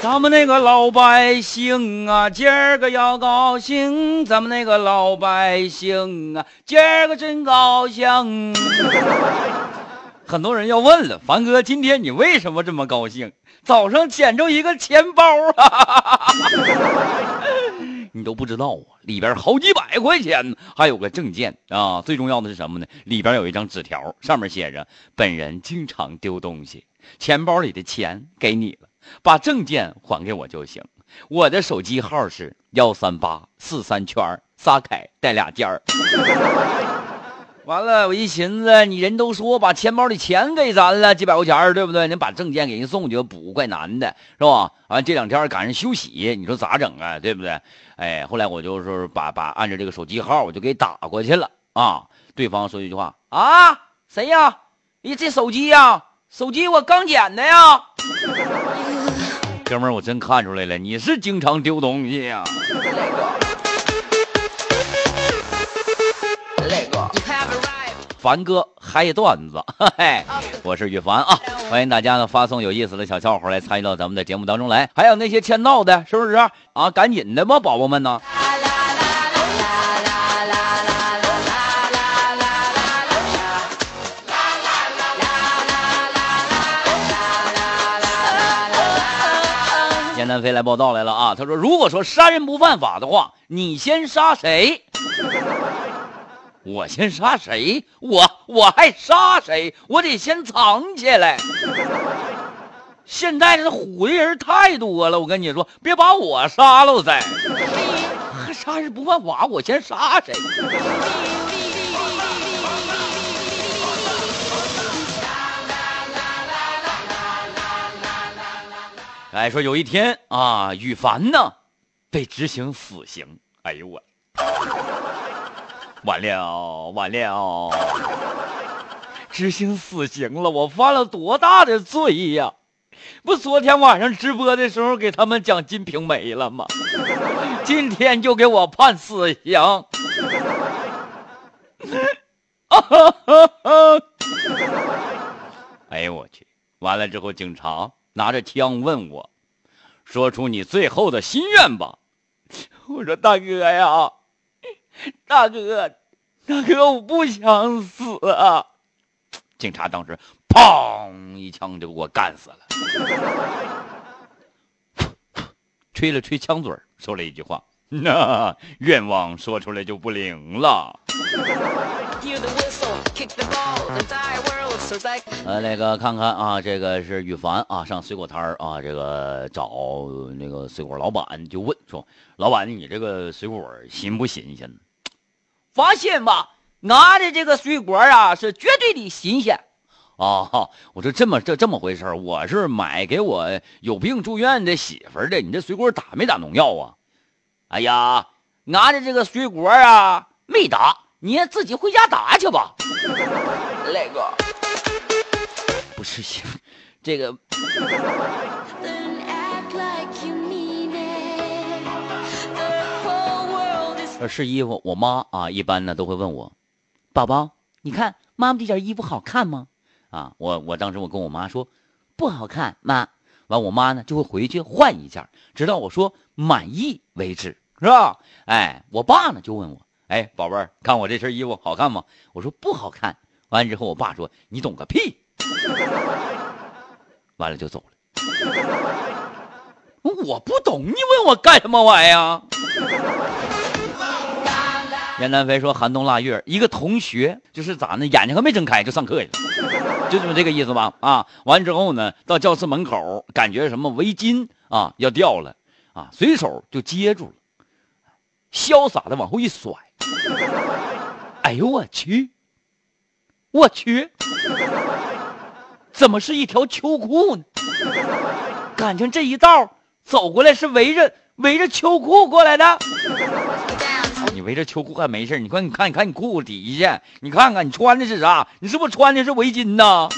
咱们那个老百姓啊，今儿个要高兴。咱们那个老百姓啊，今儿个真高兴。很多人要问了，凡哥，今天你为什么这么高兴？早上捡着一个钱包啊！你都不知道啊，里边好几百块钱，还有个证件啊。最重要的是什么呢？里边有一张纸条，上面写着：“本人经常丢东西，钱包里的钱给你了。”把证件还给我就行。我的手机号是幺三八四三圈仨凯带俩尖儿。完了，我一寻思，你人都说把钱包里钱给咱了几百块钱对不对？你把证件给人送去补，怪难的，是吧？完这两天赶上休息，你说咋整啊？对不对？哎，后来我就是把把按照这个手机号，我就给打过去了啊。对方说一句话啊，谁呀？你这手机呀？手机我刚捡的呀。哥们儿，我真看出来了，你是经常丢东西呀。凡哥嗨段子，嘿，我是羽凡啊，欢迎大家呢发送有意思的小笑话来参与到咱们的节目当中来。还有那些欠闹的，是不是啊？赶紧的吧，宝宝们呢。燕南飞来报道来了啊！他说：“如果说杀人不犯法的话，你先杀谁？我先杀谁？我我还杀谁？我得先藏起来。现在这虎的人太多了，我跟你说，别把我杀了再！杀人不犯法，我先杀谁？”哎，说有一天啊，羽凡呢被执行死刑。哎呦我，完了完了，执行死刑了！我犯了多大的罪呀？不，昨天晚上直播的时候给他们讲《金瓶梅》了吗？今天就给我判死刑！哎呦我去！完了之后，警察。拿着枪问我：“说出你最后的心愿吧。”我说：“大哥呀，大哥，大哥，我不想死啊！”警察当时砰一枪就给我干死了，吹了吹枪嘴说了一句话：“那愿望说出来就不灵了。”呃，那个看看啊，这个是羽凡啊，上水果摊儿啊，这个找那个水果老板就问说：“老板，你这个水果新不新鲜？”放心吧，俺的这个水果啊是绝对的新鲜。啊，我说这么这这么回事我是买给我有病住院的媳妇的。你这水果打没打农药啊？哎呀，俺的这个水果啊没打，你自己回家打去吧。那个。不是行，这个。试衣服，我妈啊，一般呢都会问我：“宝宝，你看妈妈这件衣服好看吗？”啊，我我当时我跟我妈说：“不好看，妈。”完，我妈呢就会回去换一件，直到我说满意为止，是吧？哎，我爸呢就问我：“哎，宝贝儿，看我这身衣服好看吗？”我说：“不好看。”完之后，我爸说：“你懂个屁！”完了就走了。我不懂，你问我干什么玩意儿？严南飞说：“寒冬腊月，一个同学就是咋呢？眼睛还没睁开就上课去了，就这么这个意思吧？啊，完之后呢，到教室门口，感觉什么围巾啊要掉了啊，随手就接住了，潇洒的往后一甩。哎呦我去！我去！”怎么是一条秋裤呢？感情这一道走过来是围着围着秋裤过来的。围着秋裤还没事，你快你看你看你裤底下，你看看你穿的是啥，你是不是穿的是围巾呢？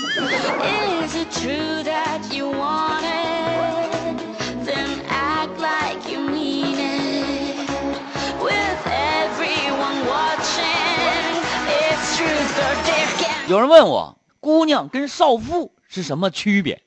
有人问我，姑娘跟少妇是什么区别？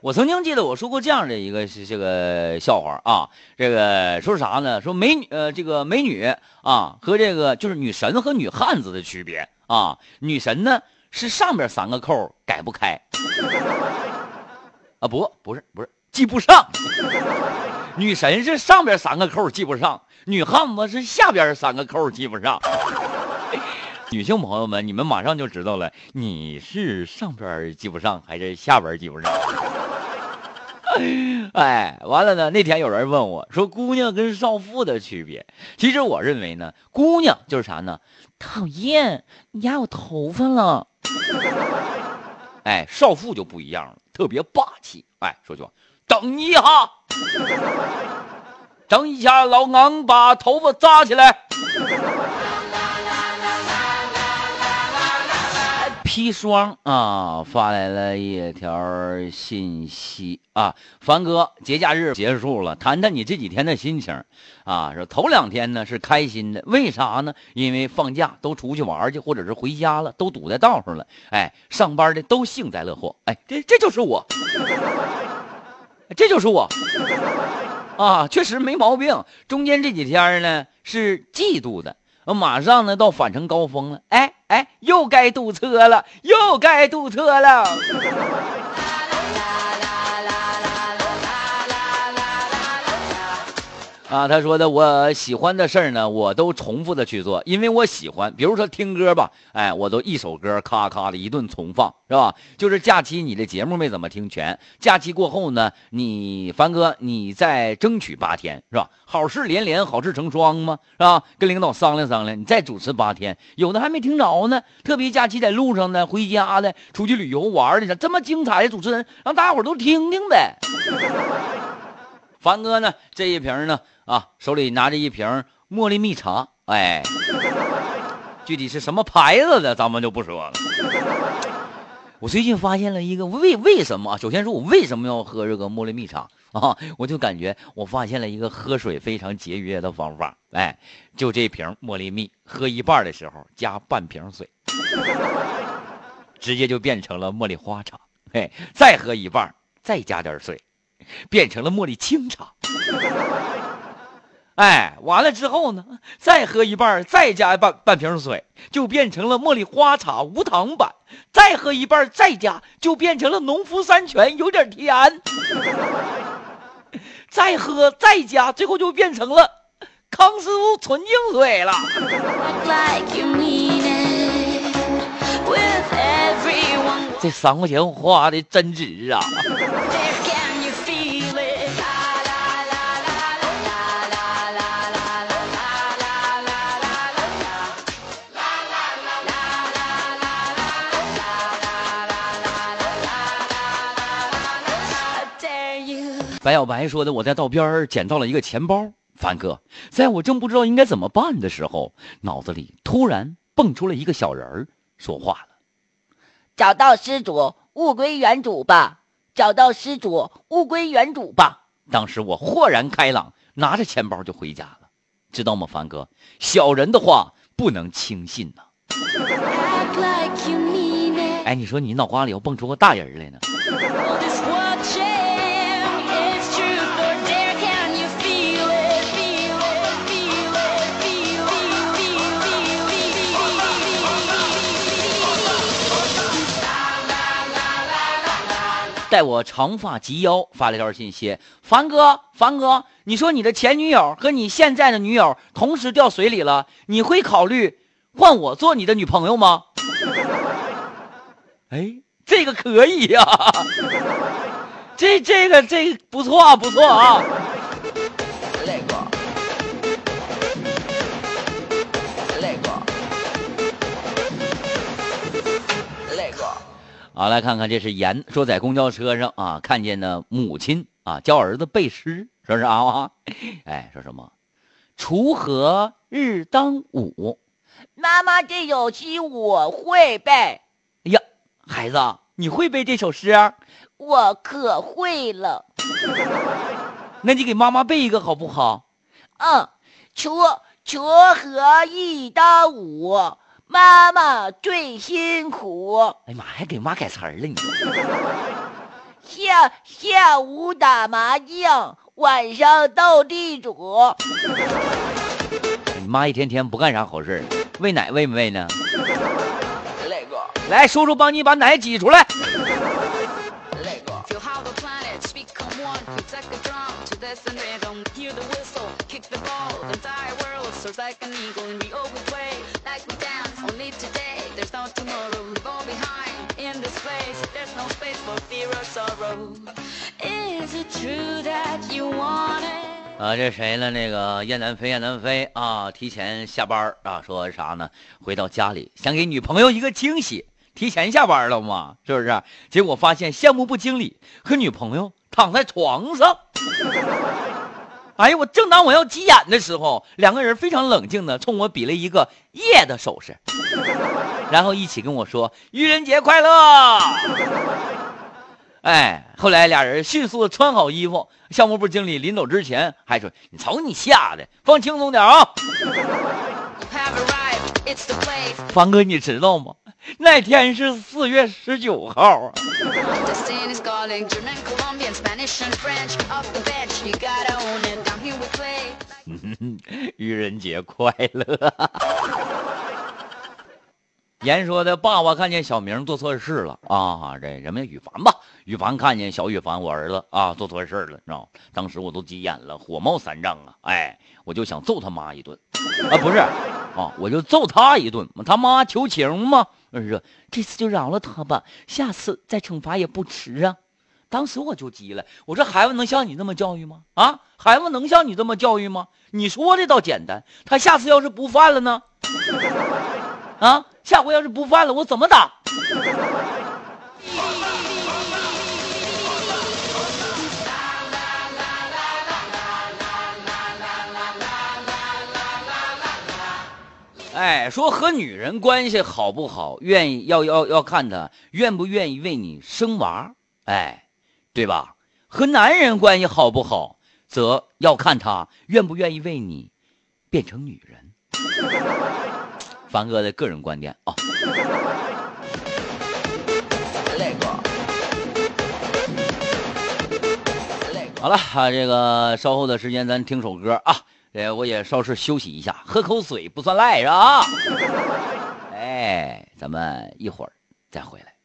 我曾经记得我说过这样的一个这个笑话啊，这个说啥呢？说美女呃，这个美女啊和这个就是女神和女汉子的区别啊。女神呢是上边三个扣改不开，啊不不是不是系不上。女神是上边三个扣系不上，女汉子是下边三个扣系不上。女性朋友们，你们马上就知道了，你是上边系不上还是下边系不上？哎，完了呢。那天有人问我说：“姑娘跟少妇的区别。”其实我认为呢，姑娘就是啥呢？讨厌，你压我头发了。哎，少妇就不一样了，特别霸气。哎，说句话，等一下，等一下，老昂把头发扎起来。砒霜啊，发来了一条信息啊，凡哥，节假日结束了，谈谈你这几天的心情啊。说头两天呢是开心的，为啥呢？因为放假都出去玩去，或者是回家了，都堵在道上了。哎，上班的都幸灾乐祸。哎，这这就是我，这就是我啊，确实没毛病。中间这几天呢是嫉妒的。马上呢到返程高峰了，哎哎，又该堵车了，又该堵车了。啊，他说的我喜欢的事儿呢，我都重复的去做，因为我喜欢。比如说听歌吧，哎，我都一首歌咔咔的一顿重放，是吧？就是假期你的节目没怎么听全，假期过后呢，你凡哥你再争取八天，是吧？好事连连，好事成双嘛，是吧？跟领导商量商量，你再主持八天，有的还没听着呢。特别假期在路上呢，回家的，出去旅游玩的，这么精彩的主持人，让大伙都听听呗。凡哥呢，这一瓶呢。啊，手里拿着一瓶茉莉蜜茶，哎，具体是什么牌子的，咱们就不说了。我最近发现了一个为为什么？首先说我为什么要喝这个茉莉蜜茶啊？我就感觉我发现了一个喝水非常节约的方法，哎，就这瓶茉莉蜜，喝一半的时候加半瓶水，直接就变成了茉莉花茶。嘿，再喝一半，再加点水，变成了茉莉清茶。哎，完了之后呢，再喝一半，再加半半瓶水，就变成了茉莉花茶无糖版。再喝一半，再加，就变成了农夫山泉，有点甜。再喝再加，最后就变成了康师傅纯净水了。这三块钱花的真值啊！白小白说的：“我在道边捡到了一个钱包，凡哥，在我正不知道应该怎么办的时候，脑子里突然蹦出了一个小人儿，说话了：找到失主，物归原主吧！找到失主，物归原主吧！当时我豁然开朗，拿着钱包就回家了，知道吗，凡哥？小人的话不能轻信呐！哎，你说你脑瓜里要蹦出个大人来呢？”待我长发及腰，发了条信息：“凡哥，凡哥，你说你的前女友和你现在的女友同时掉水里了，你会考虑换我做你的女朋友吗？” 哎，这个可以 呀，这这个这不错啊，不错啊。好，来看看，这是言说在公交车上啊，看见呢母亲啊教儿子背诗，说啥啊？哎，说什么？锄禾日当午，妈妈这首诗我会背。哎呀，孩子，你会背这首诗？我可会了。那你给妈妈背一个好不好？嗯，锄锄禾日当午。妈妈最辛苦。哎呀妈，还给妈改词儿了你。下下午打麻将，晚上斗地主。你妈一天天不干啥好事喂奶喂没喂呢？那个，来，叔叔帮你把奶挤出来。那个。啊，这谁呢？那个燕南飞，燕南飞啊，提前下班啊，说啥呢？回到家里想给女朋友一个惊喜，提前下班了嘛，是不是？结果发现项目部经理和女朋友躺在床上。哎呀，我正当我要急眼的时候，两个人非常冷静的冲我比了一个耶的手势，然后一起跟我说愚人节快乐。哎，后来俩人迅速的穿好衣服，项目部经理临走之前还说：“你瞅你吓的，放轻松点啊！”方哥，你知道吗？那天是四月十九号啊！愚人节快乐！言说的爸爸看见小明做错事了啊，这什么羽凡吧？羽凡看见小羽凡，我儿子啊做错事了，你知道吗？当时我都急眼了，火冒三丈啊！哎，我就想揍他妈一顿啊，不是啊，我就揍他一顿。他妈求情嘛，说这次就饶了他吧，下次再惩罚也不迟啊。当时我就急了，我说孩子能像你那么教育吗？啊，孩子能像你这么教育吗？你说的倒简单，他下次要是不犯了呢？啊！下回要是不犯了，我怎么打？哎，说和女人关系好不好，愿意要要要看她愿不愿意为你生娃，哎，对吧？和男人关系好不好，则要看他愿不愿意为你变成女人。凡哥的个人观点啊。好了啊，这个稍后的时间咱听首歌啊，呃，我也稍事休息一下，喝口水不算赖是吧？哎，咱们一会儿再回来。